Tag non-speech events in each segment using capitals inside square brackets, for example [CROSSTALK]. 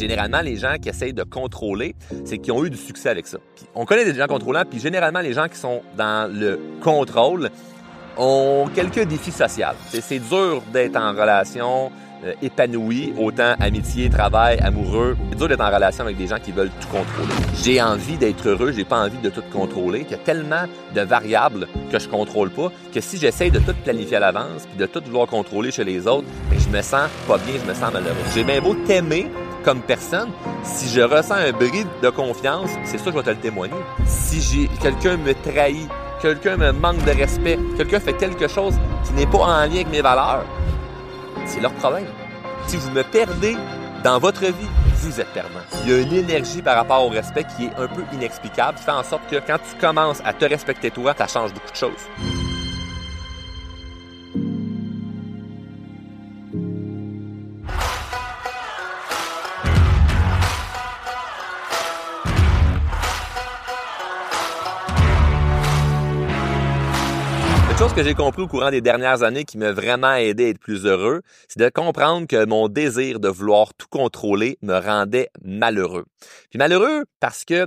généralement, les gens qui essayent de contrôler, c'est qu'ils ont eu du succès avec ça. On connaît des gens contrôlants, puis généralement, les gens qui sont dans le contrôle ont quelques défis sociaux. C'est dur d'être en relation euh, épanoui, autant amitié, travail, amoureux. C'est dur d'être en relation avec des gens qui veulent tout contrôler. J'ai envie d'être heureux, j'ai pas envie de tout contrôler, qu'il y a tellement de variables que je contrôle pas, que si j'essaye de tout planifier à l'avance, puis de tout vouloir contrôler chez les autres, ben, je me sens pas bien, je me sens malheureux. J'ai bien beau t'aimer comme personne, si je ressens un bris de confiance, c'est sûr que je vais te le témoigner. Si j'ai quelqu'un me trahit, quelqu'un me manque de respect, quelqu'un fait quelque chose qui n'est pas en lien avec mes valeurs, c'est leur problème. Si vous me perdez dans votre vie, vous êtes perdant. Il y a une énergie par rapport au respect qui est un peu inexplicable, qui fait en sorte que quand tu commences à te respecter toi, ça change beaucoup de choses. Que j'ai compris au courant des dernières années qui m'a vraiment aidé à être plus heureux, c'est de comprendre que mon désir de vouloir tout contrôler me rendait malheureux. Puis malheureux parce que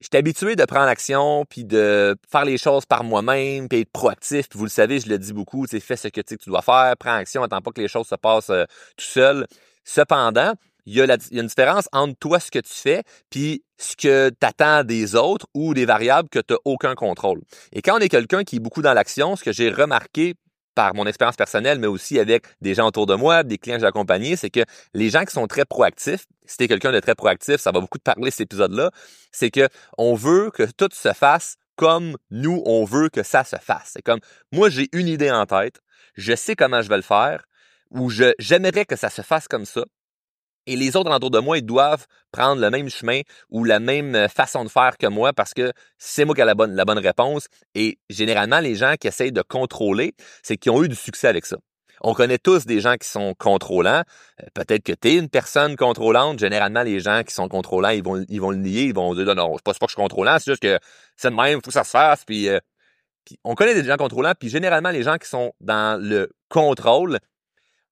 j'étais habitué de prendre action puis de faire les choses par moi-même puis être proactif puis vous le savez je le dis beaucoup fais ce que tu dois faire prends action attends pas que les choses se passent euh, tout seul cependant il y, a une différence entre toi, ce que tu fais, puis ce que tu attends des autres ou des variables que tu n'as aucun contrôle. Et quand on est quelqu'un qui est beaucoup dans l'action, ce que j'ai remarqué par mon expérience personnelle, mais aussi avec des gens autour de moi, des clients que j'ai accompagnés, c'est que les gens qui sont très proactifs, si tu es quelqu'un de très proactif, ça va beaucoup te parler cet épisode-là, c'est que on veut que tout se fasse comme nous, on veut que ça se fasse. C'est comme, moi, j'ai une idée en tête, je sais comment je vais le faire, ou j'aimerais que ça se fasse comme ça, et les autres autour de moi, ils doivent prendre le même chemin ou la même euh, façon de faire que moi parce que c'est moi qui ai la bonne, réponse. Et généralement, les gens qui essayent de contrôler, c'est qu'ils ont eu du succès avec ça. On connaît tous des gens qui sont contrôlants. Euh, peut-être que tu es une personne contrôlante. Généralement, les gens qui sont contrôlants, ils vont, ils le nier. Ils vont dire, non, non, c'est pas, pas que je suis contrôlant, c'est juste que c'est de même, il faut que ça se fasse. Euh, puis on connaît des gens contrôlants. Puis généralement, les gens qui sont dans le contrôle,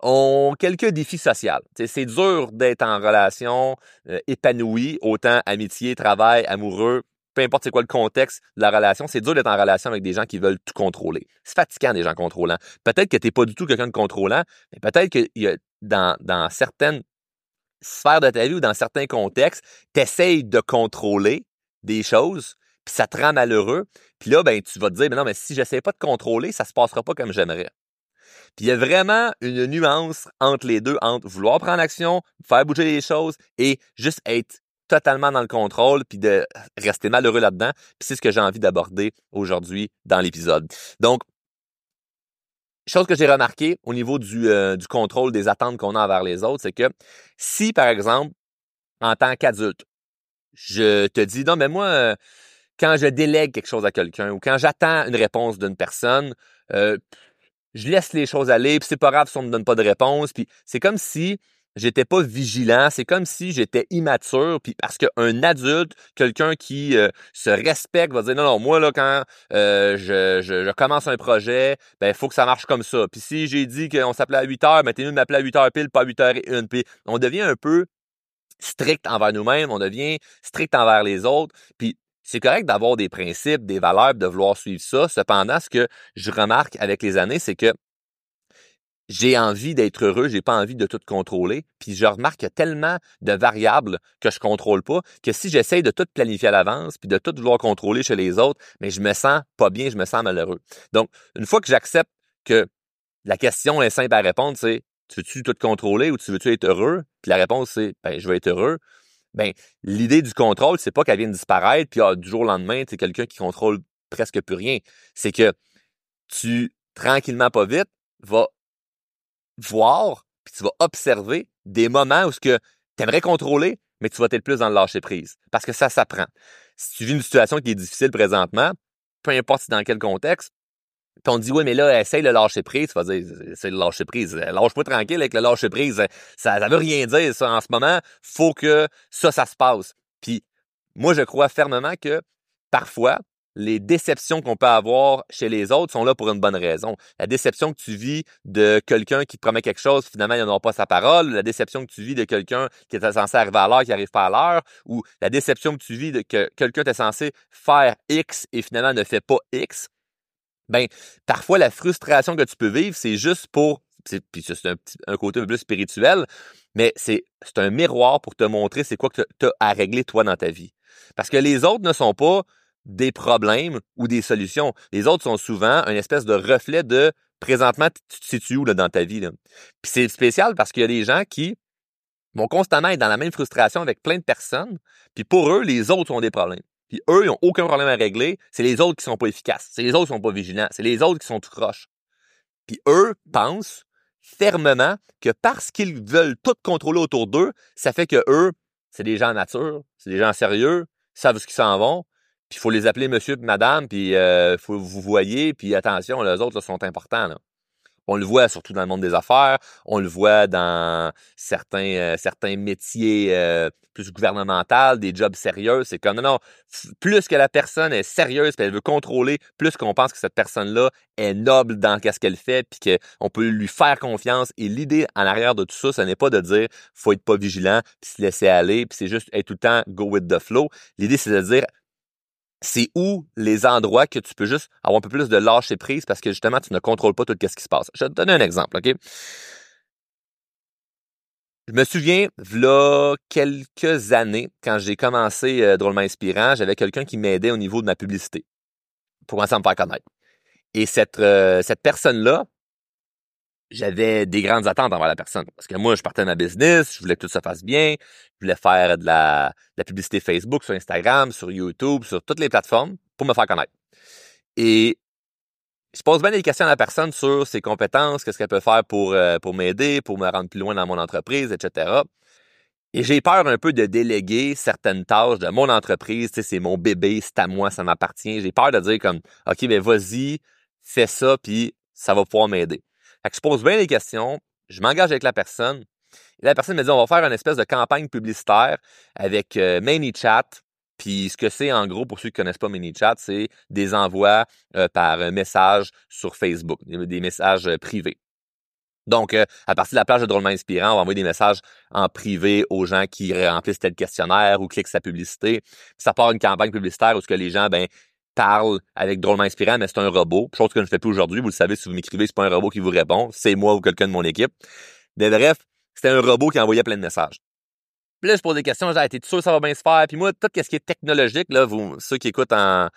ont quelques défis sociaux. C'est dur d'être en relation euh, épanouie, autant amitié, travail, amoureux, peu importe c'est quoi le contexte de la relation, c'est dur d'être en relation avec des gens qui veulent tout contrôler. C'est fatigant des gens contrôlants. Peut-être que tu n'es pas du tout quelqu'un de contrôlant, mais peut-être que y a, dans, dans certaines sphères de ta vie ou dans certains contextes, tu essayes de contrôler des choses, puis ça te rend malheureux. Puis là, ben, tu vas te dire, mais non, mais si j'essaie pas de contrôler, ça se passera pas comme j'aimerais. Puis il y a vraiment une nuance entre les deux, entre vouloir prendre action, faire bouger les choses et juste être totalement dans le contrôle puis de rester malheureux là-dedans. Puis c'est ce que j'ai envie d'aborder aujourd'hui dans l'épisode. Donc, chose que j'ai remarqué au niveau du, euh, du contrôle des attentes qu'on a envers les autres, c'est que si, par exemple, en tant qu'adulte, je te dis, non, mais moi, euh, quand je délègue quelque chose à quelqu'un ou quand j'attends une réponse d'une personne, euh, je laisse les choses aller, puis c'est pas grave si on me donne pas de réponse, puis c'est comme si j'étais pas vigilant, c'est comme si j'étais immature, puis parce qu'un adulte, quelqu'un qui euh, se respecte, va dire non, non, moi là, quand euh, je, je, commence un projet, ben il faut que ça marche comme ça. Puis si j'ai dit qu'on s'appelait à 8 heures, ben t'es de m'appeler à 8 heures pile, pas à 8 heures et une. Puis on devient un peu strict envers nous-mêmes, on devient strict envers les autres, puis c'est correct d'avoir des principes, des valeurs, de vouloir suivre ça. Cependant, ce que je remarque avec les années, c'est que j'ai envie d'être heureux, j'ai pas envie de tout contrôler, puis je remarque tellement de variables que je contrôle pas que si j'essaye de tout planifier à l'avance puis de tout vouloir contrôler chez les autres, mais je me sens pas bien, je me sens malheureux. Donc, une fois que j'accepte que la question est simple à répondre, c'est tu veux-tu tout contrôler ou tu veux-tu être heureux? Puis la réponse c'est ben je veux être heureux ben l'idée du contrôle, c'est pas qu'elle vienne disparaître, puis ah, du jour au lendemain, tu es quelqu'un qui contrôle presque plus rien. C'est que tu, tranquillement, pas vite, vas voir, puis tu vas observer des moments où ce que tu aimerais contrôler, mais tu vas être plus dans le lâcher prise. Parce que ça s'apprend. Si tu vis une situation qui est difficile présentement, peu importe dans quel contexte, on dit, oui, mais là, essaye de lâcher prise. Tu vas dire, c'est le lâcher prise. Lâche-moi tranquille avec le lâcher prise. Ça, ça veut rien dire, ça. En ce moment, faut que ça, ça se passe. Puis, moi, je crois fermement que parfois, les déceptions qu'on peut avoir chez les autres sont là pour une bonne raison. La déception que tu vis de quelqu'un qui te promet quelque chose, finalement, il n'aura pas sa parole. La déception que tu vis de quelqu'un qui était censé arriver à l'heure, qui n'arrive pas à l'heure. Ou la déception que tu vis de que quelqu'un est censé faire X et finalement ne fait pas X. Ben, parfois, la frustration que tu peux vivre, c'est juste pour puis c'est un, un côté un peu spirituel, mais c'est un miroir pour te montrer c'est quoi que tu as à régler toi dans ta vie. Parce que les autres ne sont pas des problèmes ou des solutions. Les autres sont souvent un espèce de reflet de présentement, tu te situes où dans ta vie. Puis c'est spécial parce qu'il y a des gens qui vont constamment être dans la même frustration avec plein de personnes, puis pour eux, les autres ont des problèmes. Puis eux, ils n'ont aucun problème à régler, c'est les autres qui sont pas efficaces, c'est les autres qui sont pas vigilants, c'est les autres qui sont tout croches. Puis eux pensent fermement que parce qu'ils veulent tout contrôler autour d'eux, ça fait que eux, c'est des gens nature, c'est des gens sérieux, ils savent ce qu'ils s'en vont, puis il faut les appeler monsieur et madame, puis euh, faut vous voyez, puis attention, les autres sont importants. Là. On le voit surtout dans le monde des affaires, on le voit dans certains euh, certains métiers euh, plus gouvernementaux, des jobs sérieux. C'est comme non, non, plus que la personne est sérieuse, puis elle veut contrôler, plus qu'on pense que cette personne-là est noble dans ce qu'elle fait, puis qu'on peut lui faire confiance. Et l'idée en arrière de tout ça, ce n'est pas de dire faut être pas vigilant, puis se laisser aller, puis c'est juste être tout le temps go with the flow. L'idée c'est de dire c'est où les endroits que tu peux juste avoir un peu plus de lâcher prise parce que justement, tu ne contrôles pas tout ce qui se passe. Je vais te donner un exemple, OK? Je me souviens, là, quelques années, quand j'ai commencé euh, Drôlement Inspirant, j'avais quelqu'un qui m'aidait au niveau de ma publicité pour commencer à me faire connaître. Et cette, euh, cette personne-là, j'avais des grandes attentes envers la personne. Parce que moi, je partais de ma business, je voulais que tout se fasse bien, je voulais faire de la, de la publicité Facebook, sur Instagram, sur YouTube, sur toutes les plateformes pour me faire connaître. Et je pose bien des questions à la personne sur ses compétences, qu'est-ce qu'elle peut faire pour, euh, pour m'aider, pour me rendre plus loin dans mon entreprise, etc. Et j'ai peur un peu de déléguer certaines tâches de mon entreprise. Tu sais, c'est mon bébé, c'est à moi, ça m'appartient. J'ai peur de dire comme, OK, ben vas-y, fais ça, puis ça va pouvoir m'aider. Fait que je pose bien les questions, je m'engage avec la personne. Et la personne me dit, on va faire une espèce de campagne publicitaire avec euh, ManyChat. Puis ce que c'est en gros, pour ceux qui connaissent pas ManyChat, c'est des envois euh, par message sur Facebook, des messages euh, privés. Donc, à partir de la plage de Drôlement Inspirant, on va envoyer des messages en privé aux gens qui remplissent tel questionnaire ou cliquent sa publicité. Puis ça part une campagne publicitaire où ce que les gens, ben, parle avec drôlement inspirant, mais c'est un robot. Chose que je ne fais plus aujourd'hui. Vous le savez, si vous m'écrivez, c'est pas un robot qui vous répond. C'est moi ou quelqu'un de mon équipe. Mais bref, c'était un robot qui envoyait plein de messages. Puis là, je pose des questions, j'ai été sûr que ça va bien se faire? Puis moi, tout ce qui est technologique, là, vous, ceux qui écoutent en,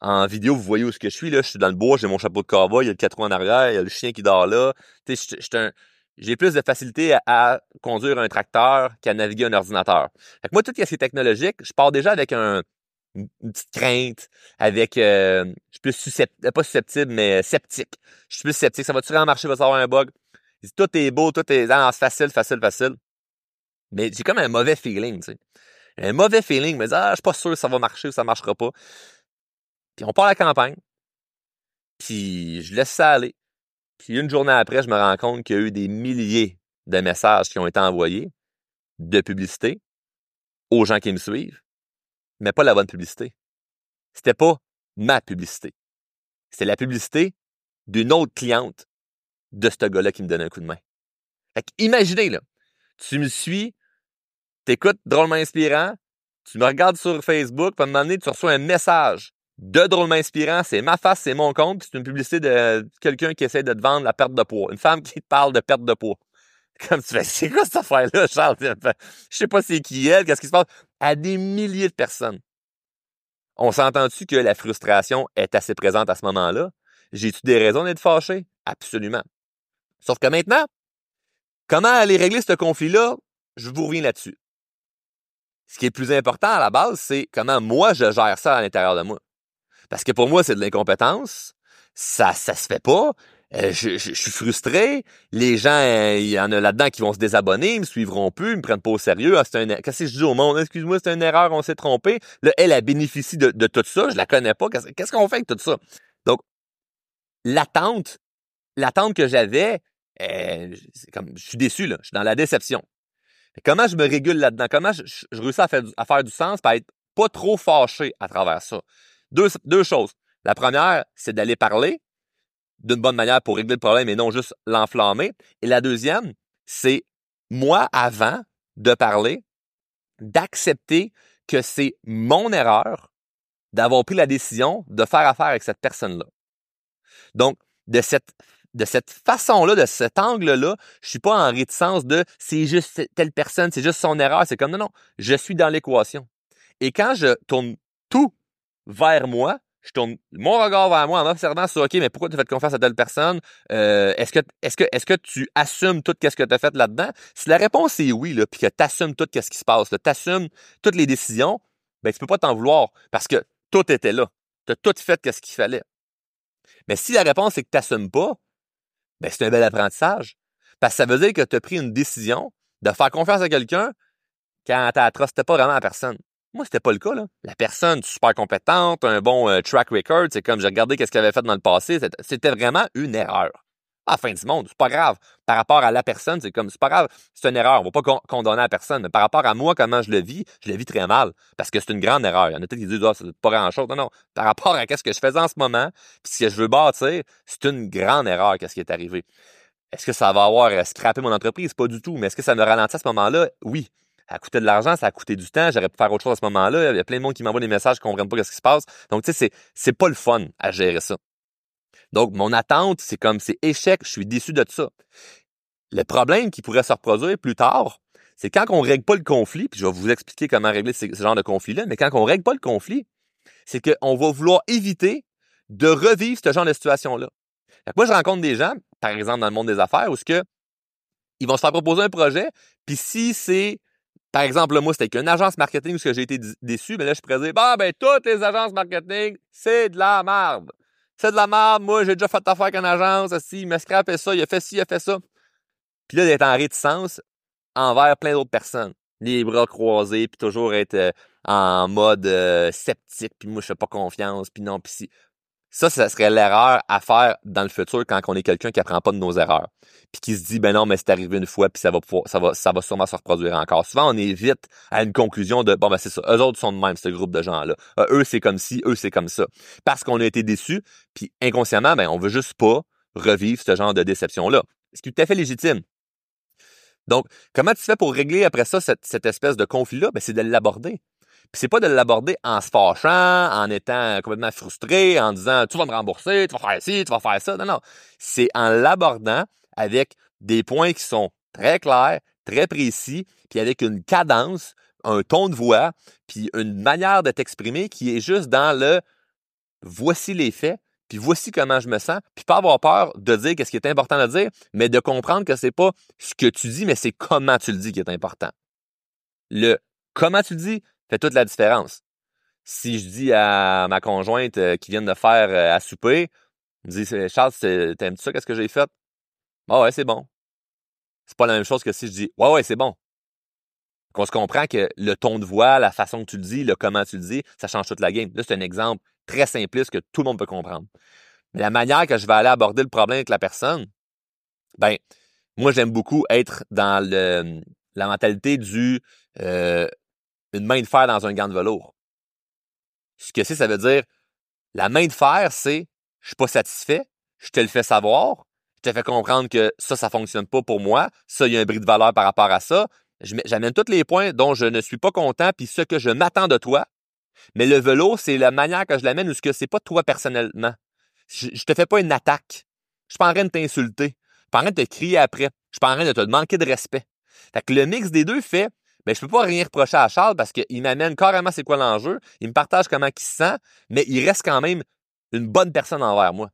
en vidéo, vous voyez où ce que je suis, là. Je suis dans le bois, j'ai mon chapeau de cowboy, il y a le quatre en arrière, il y a le chien qui dort là. Tu sais, j'ai plus de facilité à, conduire un tracteur qu'à naviguer un ordinateur. Fait que moi, tout ce qui est technologique, je pars déjà avec un, une, petite crainte, avec euh, je suis plus susceptible, pas susceptible, mais sceptique. Je suis plus sceptique. Ça va-tu vraiment marcher, va avoir un bug? Tout est beau, tout est ah, facile, facile, facile. Mais j'ai comme un mauvais feeling, tu sais. Un mauvais feeling, mais ah, je suis pas sûr que ça va marcher ou ça marchera pas. Puis on part à la campagne. Puis je laisse ça aller. Puis une journée après, je me rends compte qu'il y a eu des milliers de messages qui ont été envoyés de publicité aux gens qui me suivent mais pas la bonne publicité. C'était pas ma publicité. C'était la publicité d'une autre cliente de ce gars-là qui me donnait un coup de main. Fait imaginez, là, tu me suis, t'écoutes drôlement inspirant, tu me regardes sur Facebook, puis à un moment donné, tu reçois un message de drôlement inspirant, c'est ma face, c'est mon compte, c'est une publicité de quelqu'un qui essaie de te vendre la perte de poids. Une femme qui te parle de perte de poids. Comme tu fais, c'est quoi cette affaire-là, Charles? Je sais pas c'est qui elle, qu'est-ce qui se passe? À des milliers de personnes. On s'entend-tu que la frustration est assez présente à ce moment-là? J'ai-tu des raisons d'être fâché? Absolument. Sauf que maintenant, comment aller régler ce conflit-là? Je vous reviens là-dessus. Ce qui est plus important à la base, c'est comment moi je gère ça à l'intérieur de moi. Parce que pour moi, c'est de l'incompétence. Ça, ça se fait pas. Euh, je, suis frustré. Les gens, euh, il y en a là-dedans qui vont se désabonner, ils me suivront plus, ils me prennent pas au sérieux. Ah, c'est un, qu'est-ce que je dis au monde? Excuse-moi, c'est une erreur, on s'est trompé. Là, elle, a bénéficié de, tout ça. Je la connais pas. Qu'est-ce qu'on fait avec tout ça? Donc, l'attente, l'attente que j'avais, euh, comme, je suis déçu, là. Je suis dans la déception. comment je me régule là-dedans? Comment je, réussis à faire, du sens, pas être pas trop fâché à travers ça? deux choses. La première, c'est d'aller parler d'une bonne manière pour régler le problème et non juste l'enflammer. Et la deuxième, c'est moi, avant de parler, d'accepter que c'est mon erreur d'avoir pris la décision de faire affaire avec cette personne-là. Donc, de cette de cette façon-là, de cet angle-là, je suis pas en réticence de c'est juste telle personne, c'est juste son erreur. C'est comme non, non, je suis dans l'équation. Et quand je tourne tout vers moi, je tourne mon regard vers moi en observant sur OK, mais pourquoi tu fais confiance à telle personne? Euh, est-ce que est-ce que est-ce que tu assumes tout ce que tu as fait là-dedans? Si la réponse est oui, là, puis que tu assumes tout ce qui se passe, tu assumes toutes les décisions, ben tu peux pas t'en vouloir parce que tout était là. Tu as tout fait ce qu'il fallait. Mais si la réponse est que tu n'assumes pas, ben c'est un bel apprentissage. Parce que ça veut dire que tu as pris une décision de faire confiance à quelqu'un quand tu n'as pas vraiment à personne. Moi, c'était pas le cas. Là. La personne super compétente, un bon euh, track record, c'est comme j'ai regardé qu'est-ce qu'elle avait fait dans le passé, c'était vraiment une erreur. À la fin du monde, c'est pas grave. Par rapport à la personne, c'est comme c'est pas grave, c'est une erreur. On va pas condamner la personne, mais par rapport à moi, comment je le vis, je le vis très mal parce que c'est une grande erreur. Il y en a peut-être qui disent ah, c'est pas grand-chose. Non, non. Par rapport à ce que je faisais en ce moment, puis ce que je veux bâtir, c'est une grande erreur qu'est-ce qui est arrivé. Est-ce que ça va avoir euh, scrappé mon entreprise? Pas du tout. Mais est-ce que ça me ralentit à ce moment-là? Oui ça coûté de l'argent, ça a coûté du temps, j'aurais pu faire autre chose à ce moment-là. Il y a plein de monde qui m'envoie des messages qui comprennent pas ce qui se passe. Donc, tu sais, c'est, c'est pas le fun à gérer ça. Donc, mon attente, c'est comme, c'est échec, je suis déçu de ça. Le problème qui pourrait se reproduire plus tard, c'est quand on règle pas le conflit, puis je vais vous expliquer comment régler ce, genre de conflit-là, mais quand on règle pas le conflit, c'est qu'on va vouloir éviter de revivre ce genre de situation-là. Moi, je rencontre des gens, par exemple dans le monde des affaires, où ce que ils vont se faire proposer un projet, puis si c'est par exemple, moi, c'était qu'une agence marketing où j'ai été déçu, mais là, je pourrais dire, bah, ben, toutes les agences marketing, c'est de la merde. C'est de la merde. Moi, j'ai déjà fait affaire avec une agence, si, il m'a scrapé ça, il a fait ci, il a fait ça. Puis là, d'être en réticence envers plein d'autres personnes. Les bras croisés, puis toujours être euh, en mode euh, sceptique, puis moi, je fais pas confiance, puis non, puis si. Ça, ça serait l'erreur à faire dans le futur quand on est quelqu'un qui apprend pas de nos erreurs. Puis qui se dit, ben non, mais c'est arrivé une fois, puis ça va pouvoir, ça va, ça va sûrement se reproduire encore. Souvent, on est vite à une conclusion de, bon, ben c'est ça, eux autres sont de même, ce groupe de gens-là. Euh, eux, c'est comme ci, eux, c'est comme ça. Parce qu'on a été déçus, puis inconsciemment, ben on veut juste pas revivre ce genre de déception-là. C'est tout à fait légitime. Donc, comment tu fais pour régler après ça cette, cette espèce de conflit-là? Ben, c'est de l'aborder. Puis c'est pas de l'aborder en se fâchant, en étant complètement frustré, en disant tu vas me rembourser, tu vas faire ci, tu vas faire ça. Non, non. C'est en l'abordant avec des points qui sont très clairs, très précis, puis avec une cadence, un ton de voix, puis une manière de t'exprimer qui est juste dans le voici les faits, puis voici comment je me sens, puis pas avoir peur de dire qu'est-ce qui est important de dire, mais de comprendre que c'est pas ce que tu dis, mais c'est comment tu le dis qui est important. Le comment tu le dis, fait toute la différence. Si je dis à ma conjointe euh, qui vient de faire euh, à souper, me dit Charles, t'aimes-tu ça, qu'est-ce que j'ai fait? Ah ouais, c'est bon. C'est pas la même chose que si je dis Ouais, ouais, c'est bon. Qu'on se comprend que le ton de voix, la façon que tu le dis, le comment tu le dis, ça change toute la game. Là, c'est un exemple très simpliste que tout le monde peut comprendre. Mais la manière que je vais aller aborder le problème avec la personne, ben, moi, j'aime beaucoup être dans le, la mentalité du euh, une main de fer dans un gant de velours. Ce que c'est, ça veut dire, la main de fer, c'est, je suis pas satisfait, je te le fais savoir, je te fais comprendre que ça, ça fonctionne pas pour moi, ça, il y a un bris de valeur par rapport à ça, j'amène tous les points dont je ne suis pas content, puis ce que je m'attends de toi, mais le velours, c'est la manière que je l'amène ou ce que c'est pas toi personnellement. Je, je te fais pas une attaque. Je suis pas en train de t'insulter. Je suis pas en train de te crier après. Je suis pas en train de te manquer de respect. Fait que le mix des deux fait, mais je peux pas rien reprocher à Charles parce qu'il m'amène carrément c'est quoi l'enjeu. Il me partage comment il se sent, mais il reste quand même une bonne personne envers moi.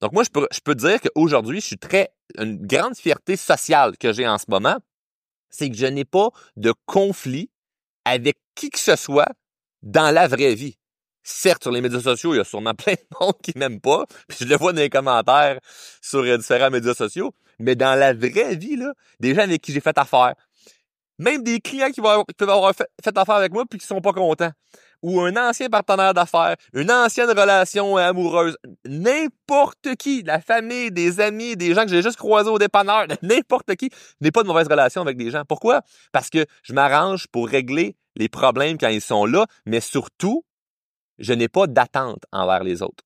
Donc moi, je peux, je peux dire qu'aujourd'hui, je suis très, une grande fierté sociale que j'ai en ce moment, c'est que je n'ai pas de conflit avec qui que ce soit dans la vraie vie. Certes, sur les médias sociaux, il y a sûrement [LAUGHS] plein de monde qui m'aiment pas, puis je le vois dans les commentaires sur différents médias sociaux, mais dans la vraie vie, là, des gens avec qui j'ai fait affaire, même des clients qui, vont peuvent avoir fait, affaire avec moi puis qui sont pas contents. Ou un ancien partenaire d'affaires, une ancienne relation amoureuse, n'importe qui, la famille, des amis, des gens que j'ai juste croisés au dépanneur, [LAUGHS] n'importe qui, n'ai pas de mauvaise relation avec des gens. Pourquoi? Parce que je m'arrange pour régler les problèmes quand ils sont là, mais surtout, je n'ai pas d'attente envers les autres.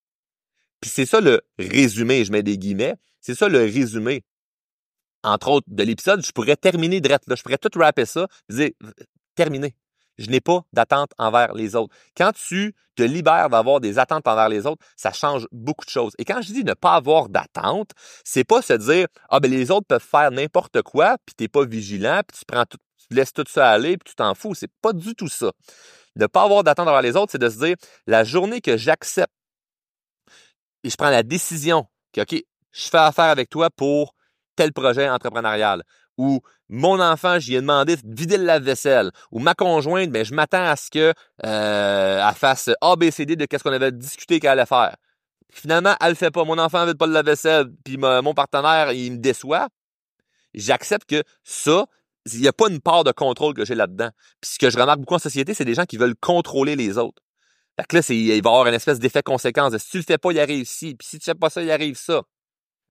Puis c'est ça le résumé, je mets des guillemets, c'est ça le résumé. Entre autres, de l'épisode, je pourrais terminer direct là, je pourrais tout rapper ça, dire terminé. Je n'ai pas d'attente envers les autres. Quand tu te libères d'avoir des attentes envers les autres, ça change beaucoup de choses. Et quand je dis ne pas avoir d'attente, c'est pas se dire ah ben les autres peuvent faire n'importe quoi, puis t'es pas vigilant, puis tu prends tout, tu laisses tout ça aller, puis tu t'en fous. C'est pas du tout ça. Ne pas avoir d'attente envers les autres, c'est de se dire la journée que j'accepte et je prends la décision que ok, je fais affaire avec toi pour tel projet entrepreneurial ou mon enfant, j'y ai demandé de vider le lave-vaisselle, ou ma conjointe, ben, je m'attends à ce que euh, elle fasse ABCD de qu'est-ce qu'on avait discuté qu'elle allait faire. Finalement, elle le fait pas. Mon enfant ne vide pas le lave-vaisselle, puis mon partenaire, il me déçoit. J'accepte que ça, il n'y a pas une part de contrôle que j'ai là-dedans. Puis ce que je remarque beaucoup en société, c'est des gens qui veulent contrôler les autres. Fait que là, il va y avoir une espèce d'effet conséquence. Si tu le fais pas, il arrive ci. Puis si tu fais pas ça, il arrive ça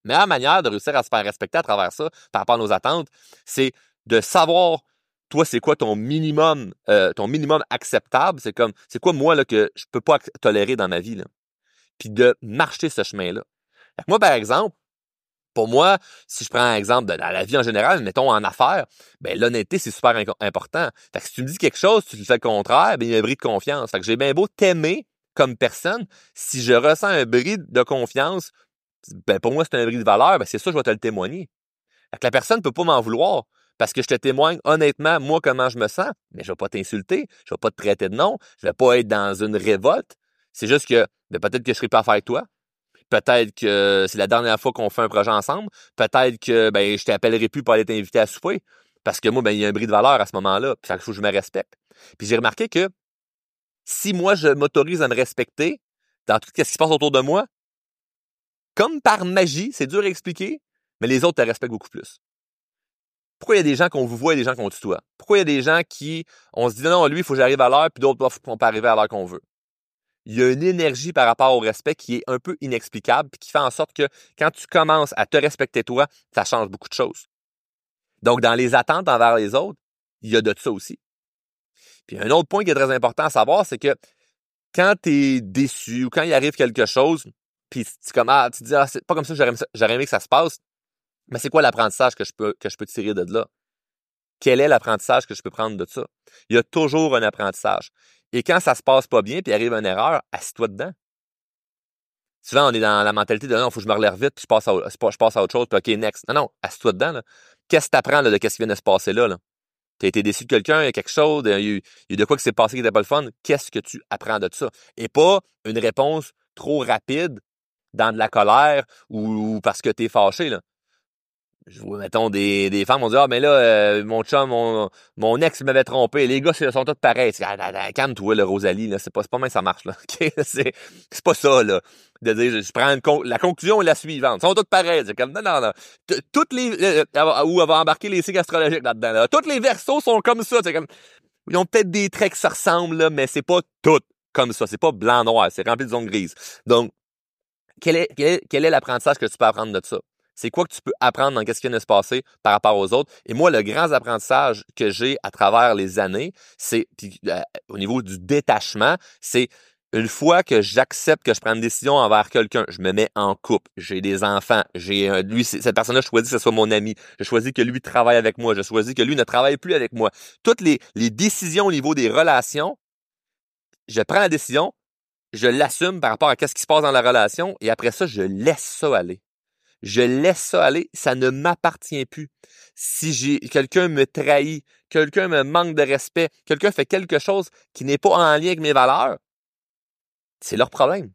meilleure manière de réussir à se faire respecter à travers ça, par rapport à nos attentes, c'est de savoir toi, c'est quoi ton minimum, euh, ton minimum acceptable? C'est comme, c'est quoi moi là que je peux pas tolérer dans ma vie? Puis de marcher ce chemin-là. Moi, par exemple, pour moi, si je prends un exemple de la vie en général, mettons en affaires, ben l'honnêteté c'est super important. Fait que si tu me dis quelque chose, tu fais le contraire, ben il y a un bris de confiance. Fait que j'ai bien beau t'aimer comme personne, si je ressens un bris de confiance ben pour moi, c'est un bris de valeur, ben c'est ça, je vais te le témoigner. la personne ne peut pas m'en vouloir parce que je te témoigne honnêtement, moi, comment je me sens, mais je vais pas t'insulter, je vais pas te traiter de nom, je vais pas être dans une révolte. C'est juste que ben, peut-être que je serai pas à faire avec toi. Peut-être que c'est la dernière fois qu'on fait un projet ensemble. Peut-être que ben, je t'appellerai plus pour aller t'inviter à souper. Parce que moi, ben, il y a un bris de valeur à ce moment-là. Puis il faut que je me respecte. Puis j'ai remarqué que si moi, je m'autorise à me respecter dans tout ce qui se passe autour de moi, comme par magie, c'est dur à expliquer, mais les autres te respectent beaucoup plus. Pourquoi il y a des gens qu'on vous voit et des gens qu'on tutoie? Pourquoi il y a des gens qui, on se dit non, lui, il faut que j'arrive à l'heure, puis d'autres, il faut pas arriver à l'heure qu'on veut? Il y a une énergie par rapport au respect qui est un peu inexplicable, puis qui fait en sorte que quand tu commences à te respecter toi, ça change beaucoup de choses. Donc, dans les attentes envers les autres, il y a de ça aussi. Puis un autre point qui est très important à savoir, c'est que quand tu es déçu ou quand il arrive quelque chose, puis tu, comme, tu te dis, ah, c'est pas comme ça j'aurais aimé que ça se passe. Mais c'est quoi l'apprentissage que je peux, que tirer de là? Quel est l'apprentissage que je peux prendre de ça? Il y a toujours un apprentissage. Et quand ça se passe pas bien, puis arrive une erreur, assis-toi dedans. Souvent, on est dans la mentalité de non, faut que je me relève vite, puis je passe à, autre chose, puis OK, next. Non, non, assis-toi dedans. Qu'est-ce que tu de qu'est-ce qui vient de se passer là? là? Tu été déçu de quelqu'un, il y a quelque chose, il y a, eu, il y a de quoi qui s'est passé qui n'était pas le fun? Qu'est-ce que tu apprends de ça? Et pas une réponse trop rapide dans de la colère ou, parce que t'es fâché, là. Je vois, mettons, des, des femmes vont dire, ah, mais là, euh, mon chum, mon, mon ex m'avait trompé. Les gars, sont tous pareils. Calme-toi, le Rosalie, là. C'est pas, pas mal ça marche, là. [LAUGHS] c'est, c'est pas ça, là. De dire, je prends la conclusion est la suivante. Ils sont tous pareils. C'est comme, non, non, non. Toutes les, euh, euh, ou va embarquer les cycles astrologiques là-dedans, là. Toutes les versos sont comme ça. C'est comme, ils ont peut-être des traits qui se ressemblent, là, mais c'est pas tout comme ça. C'est pas blanc-noir. C'est rempli de zones grises. Donc, quel est, quel est, l'apprentissage que tu peux apprendre de ça? C'est quoi que tu peux apprendre dans qu'est-ce qui vient de se passer par rapport aux autres? Et moi, le grand apprentissage que j'ai à travers les années, c'est, euh, au niveau du détachement, c'est une fois que j'accepte que je prends une décision envers quelqu'un, je me mets en couple, j'ai des enfants, j'ai lui cette personne-là, je que ce soit mon ami, je choisis que lui travaille avec moi, je choisis que lui ne travaille plus avec moi. Toutes les, les décisions au niveau des relations, je prends la décision, je l'assume par rapport à ce qui se passe dans la relation et après ça, je laisse ça aller. Je laisse ça aller, ça ne m'appartient plus. Si j'ai quelqu'un me trahit, quelqu'un me manque de respect, quelqu'un fait quelque chose qui n'est pas en lien avec mes valeurs, c'est leur problème.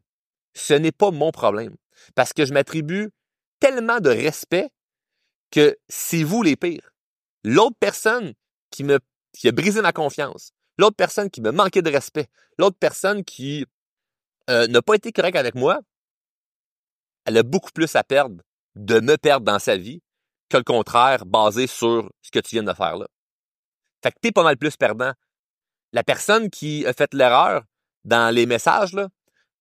Ce n'est pas mon problème. Parce que je m'attribue tellement de respect que c'est vous les pires. L'autre personne qui me qui a brisé ma confiance, l'autre personne qui me manquait de respect, l'autre personne qui euh, n'a pas été correct avec moi, elle a beaucoup plus à perdre de me perdre dans sa vie que le contraire basé sur ce que tu viens de faire là. Fait que t'es pas mal plus perdant. La personne qui a fait l'erreur dans les messages,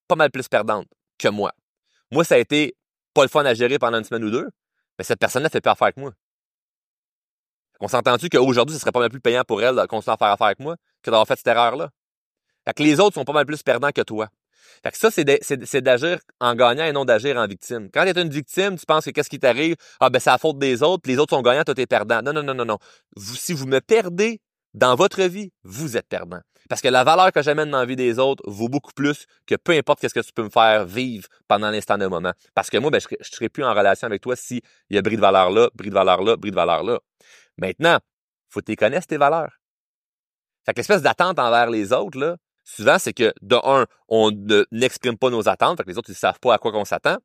pas mal plus perdante que moi. Moi, ça a été pas le fun à gérer pendant une semaine ou deux, mais cette personne-là fait pas affaire avec moi. On s'entend-tu qu'aujourd'hui, ce serait pas mal plus payant pour elle de continuer à faire affaire avec moi que d'avoir fait cette erreur-là? Fait que les autres sont pas mal plus perdants que toi. Fait que ça, c'est d'agir en gagnant et non d'agir en victime. Quand tu es une victime, tu penses que qu'est-ce qui t'arrive? Ah, ben, c'est la faute des autres, puis les autres sont gagnants, toi, t'es perdant. Non, non, non, non, non. Si vous me perdez dans votre vie, vous êtes perdant. Parce que la valeur que j'amène dans la vie des autres vaut beaucoup plus que peu importe qu'est-ce que tu peux me faire vivre pendant l'instant de moment. Parce que moi, ben, je ne serais plus en relation avec toi s'il y a bris de valeur là, bris de valeur là, bris de valeur là. Maintenant, faut que tu connaisses tes valeurs. Fait que l'espèce d'attente envers les autres, là, souvent, c'est que, de un, on n'exprime pas nos attentes, fait que les autres, ils savent pas à quoi qu'on s'attend.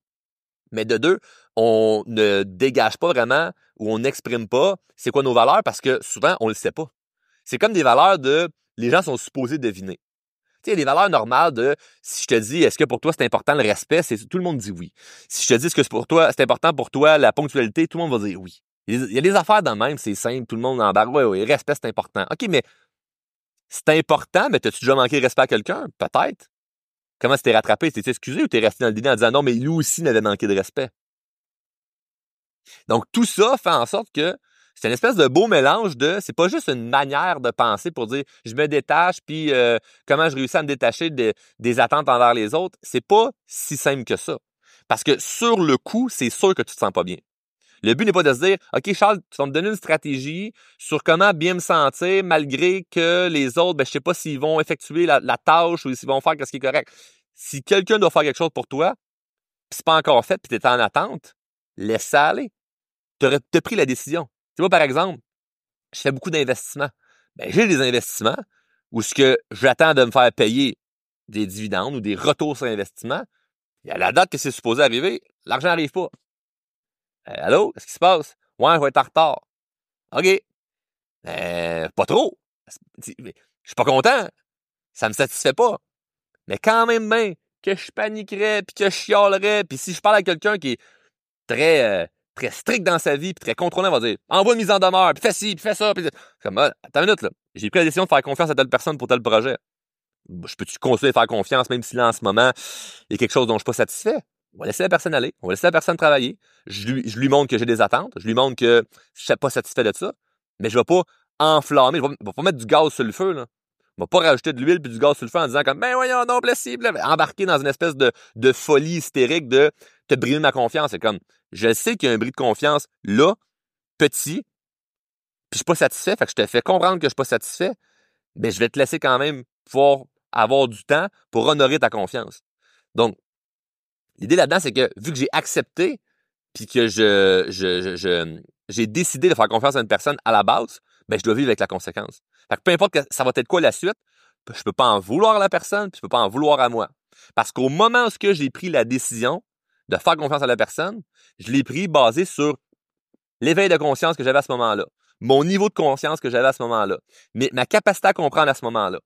Mais de deux, on ne dégage pas vraiment ou on n'exprime pas c'est quoi nos valeurs parce que souvent, on le sait pas. C'est comme des valeurs de les gens sont supposés deviner. Tu sais, des valeurs normales de si je te dis est-ce que pour toi c'est important le respect, c'est tout le monde dit oui. Si je te dis est-ce que c'est pour toi c'est important pour toi la ponctualité, tout le monde va dire oui. Il y a des affaires dans le même, c'est simple, tout le monde en barre. Oui, oui, respect, c'est important. OK, mais c'est important, mais t'as-tu déjà manqué de respect à quelqu'un? Peut-être. Comment t'es rattrapé? T'es excusé ou t'es resté dans le dîner en disant non, mais lui aussi n'avait manqué de respect? Donc, tout ça fait en sorte que c'est une espèce de beau mélange de, c'est pas juste une manière de penser pour dire je me détache puis euh, comment je réussis à me détacher des attentes envers les autres. C'est pas si simple que ça. Parce que sur le coup, c'est sûr que tu te sens pas bien. Le but n'est pas de se dire, OK, Charles, tu vas me donner une stratégie sur comment bien me sentir malgré que les autres, ben, je sais pas s'ils vont effectuer la, tâche ou s'ils vont faire ce qui est correct. Si quelqu'un doit faire quelque chose pour toi, puis c'est pas encore fait, puis tu es en attente, laisse ça aller. Tu as pris la décision. Tu vois, par exemple, je fais beaucoup d'investissements. Ben, j'ai des investissements où ce que j'attends de me faire payer des dividendes ou des retours sur investissement, y a la date que c'est supposé arriver, l'argent n'arrive pas. Euh, allô, qu'est-ce qui se passe? Ouais, je vais être en retard. OK. Euh, pas trop. Je suis pas content. Ça me satisfait pas. Mais quand même bien que je paniquerais, puis que je chialerais, puis si je parle à quelqu'un qui est très euh, très strict dans sa vie, puis très contrôlant, va dire envoie une mise en demeure, puis fais ci, puis fais ça, puis comme ah, attends une minute là. J'ai pris la décision de faire confiance à telle personne pour tel projet. Je peux-tu continuer à faire confiance, même si là en ce moment, il y a quelque chose dont je suis pas satisfait? On va laisser la personne aller, on va laisser la personne travailler. Je lui, montre que j'ai des attentes, je lui montre que je suis pas satisfait de ça, mais je vais pas enflammer, je vais, vais pas mettre du gaz sur le feu, là. Je vais pas rajouter de l'huile puis du gaz sur le feu en disant comme, ben voyons, non, blessible, embarquer dans une espèce de, folie hystérique de te briser ma confiance. C'est comme, je sais qu'il y a un bris de confiance là, petit, puis je suis pas satisfait, fait que je te fais comprendre que je suis pas satisfait, mais je vais te laisser quand même pouvoir avoir du temps pour honorer ta confiance. Donc, L'idée là-dedans, c'est que vu que j'ai accepté, puis que je, je, j'ai décidé de faire confiance à une personne à la base, ben je dois vivre avec la conséquence. Fait que peu importe que ça va être quoi la suite, je peux pas en vouloir à la personne, puis je peux pas en vouloir à moi. Parce qu'au moment où j'ai pris la décision de faire confiance à la personne, je l'ai pris basé sur l'éveil de conscience que j'avais à ce moment-là, mon niveau de conscience que j'avais à ce moment-là, mais ma capacité à comprendre à ce moment-là.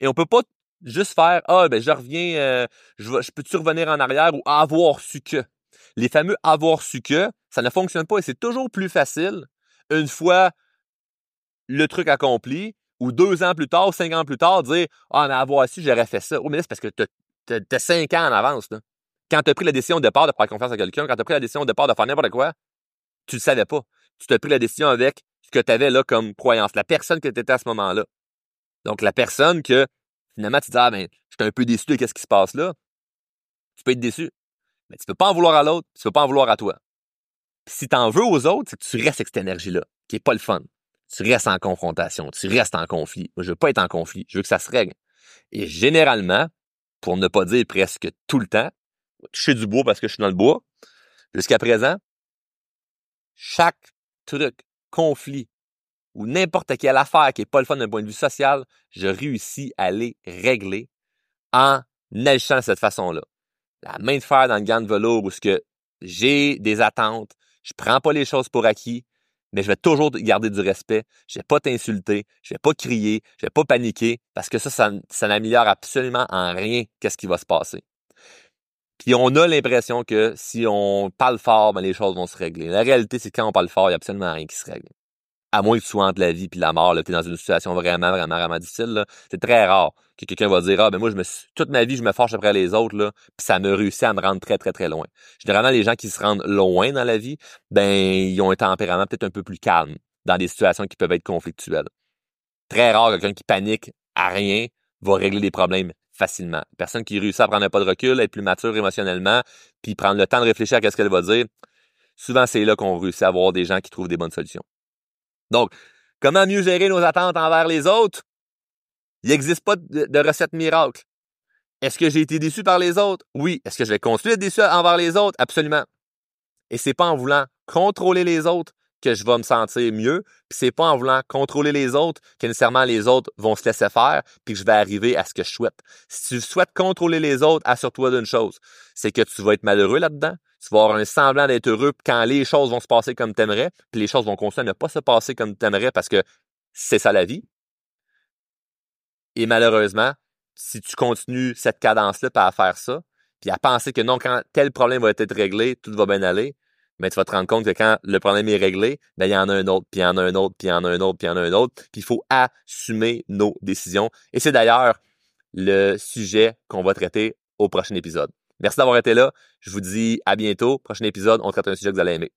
Et on peut pas juste faire ah ben je reviens euh, je, peux-tu revenir en arrière ou avoir su que les fameux avoir su que ça ne fonctionne pas et c'est toujours plus facile une fois le truc accompli ou deux ans plus tard cinq ans plus tard dire ah en avoir su j'aurais fait ça oh mais c'est parce que tu as cinq ans en avance là. quand tu as pris la décision de départ de faire confiance à quelqu'un quand tu as pris la décision de départ de faire n'importe quoi tu le savais pas. Tu t'as pris la décision avec ce que tu avais là comme croyance la personne que tu à ce moment-là. Donc la personne que finalement, tu te dis, ah, ben, je suis un peu déçu de ce qui se passe là. Tu peux être déçu. Mais tu peux pas en vouloir à l'autre, tu peux pas en vouloir à toi. Puis si en veux aux autres, c'est que tu restes avec cette énergie-là, qui est pas le fun. Tu restes en confrontation, tu restes en conflit. Moi, je veux pas être en conflit, je veux que ça se règle. Et généralement, pour ne pas dire presque tout le temps, je suis du bois parce que je suis dans le bois. Jusqu'à présent, chaque truc, conflit, ou n'importe quelle affaire qui est pas le fun d'un point de vue social, je réussis à les régler en agissant de cette façon-là. La main de fer dans le gant de velours où ce que j'ai des attentes, je prends pas les choses pour acquis, mais je vais toujours garder du respect. Je vais pas t'insulter, je vais pas crier, je vais pas paniquer parce que ça, ça, n'améliore absolument en rien qu'est-ce qui va se passer. Puis on a l'impression que si on parle fort, ben les choses vont se régler. La réalité, c'est que quand on parle fort, il n'y a absolument rien qui se règle à moins que tu sois entre la vie et la mort, tu es dans une situation vraiment, vraiment, vraiment difficile, c'est très rare que quelqu'un va dire, ah, ben moi, je me toute ma vie, je me forge après les autres, là, puis ça me réussit à me rendre très, très, très loin. Généralement, les gens qui se rendent loin dans la vie, ben, ils ont un tempérament peut-être un peu plus calme dans des situations qui peuvent être conflictuelles. Très rare quelqu'un qui panique à rien va régler les problèmes facilement. Personne qui réussit à prendre un pas de recul, être plus mature émotionnellement, puis prendre le temps de réfléchir à ce qu'elle va dire, souvent c'est là qu'on réussit à avoir des gens qui trouvent des bonnes solutions. Donc, comment mieux gérer nos attentes envers les autres? Il n'existe pas de, recette miracle. Est-ce que j'ai été déçu par les autres? Oui. Est-ce que je vais continuer à déçu envers les autres? Absolument. Et c'est pas en voulant contrôler les autres que je vais me sentir mieux, puis c'est pas en voulant contrôler les autres que nécessairement les autres vont se laisser faire, puis que je vais arriver à ce que je souhaite. Si tu souhaites contrôler les autres, assure-toi d'une chose, c'est que tu vas être malheureux là-dedans, tu vas avoir un semblant d'être heureux quand les choses vont se passer comme t'aimerais, puis les choses vont continuer à ne pas se passer comme t'aimerais parce que c'est ça la vie. Et malheureusement, si tu continues cette cadence-là à faire ça, puis à penser que non, quand tel problème va être réglé, tout va bien aller, mais tu vas te rendre compte que quand le problème est réglé, ben, il y en a un autre, puis il y en a un autre, puis il y en a un autre, puis il y en a un autre, puis il faut assumer nos décisions. Et c'est d'ailleurs le sujet qu'on va traiter au prochain épisode. Merci d'avoir été là. Je vous dis à bientôt. Prochain épisode, on traite un sujet que vous allez aimer.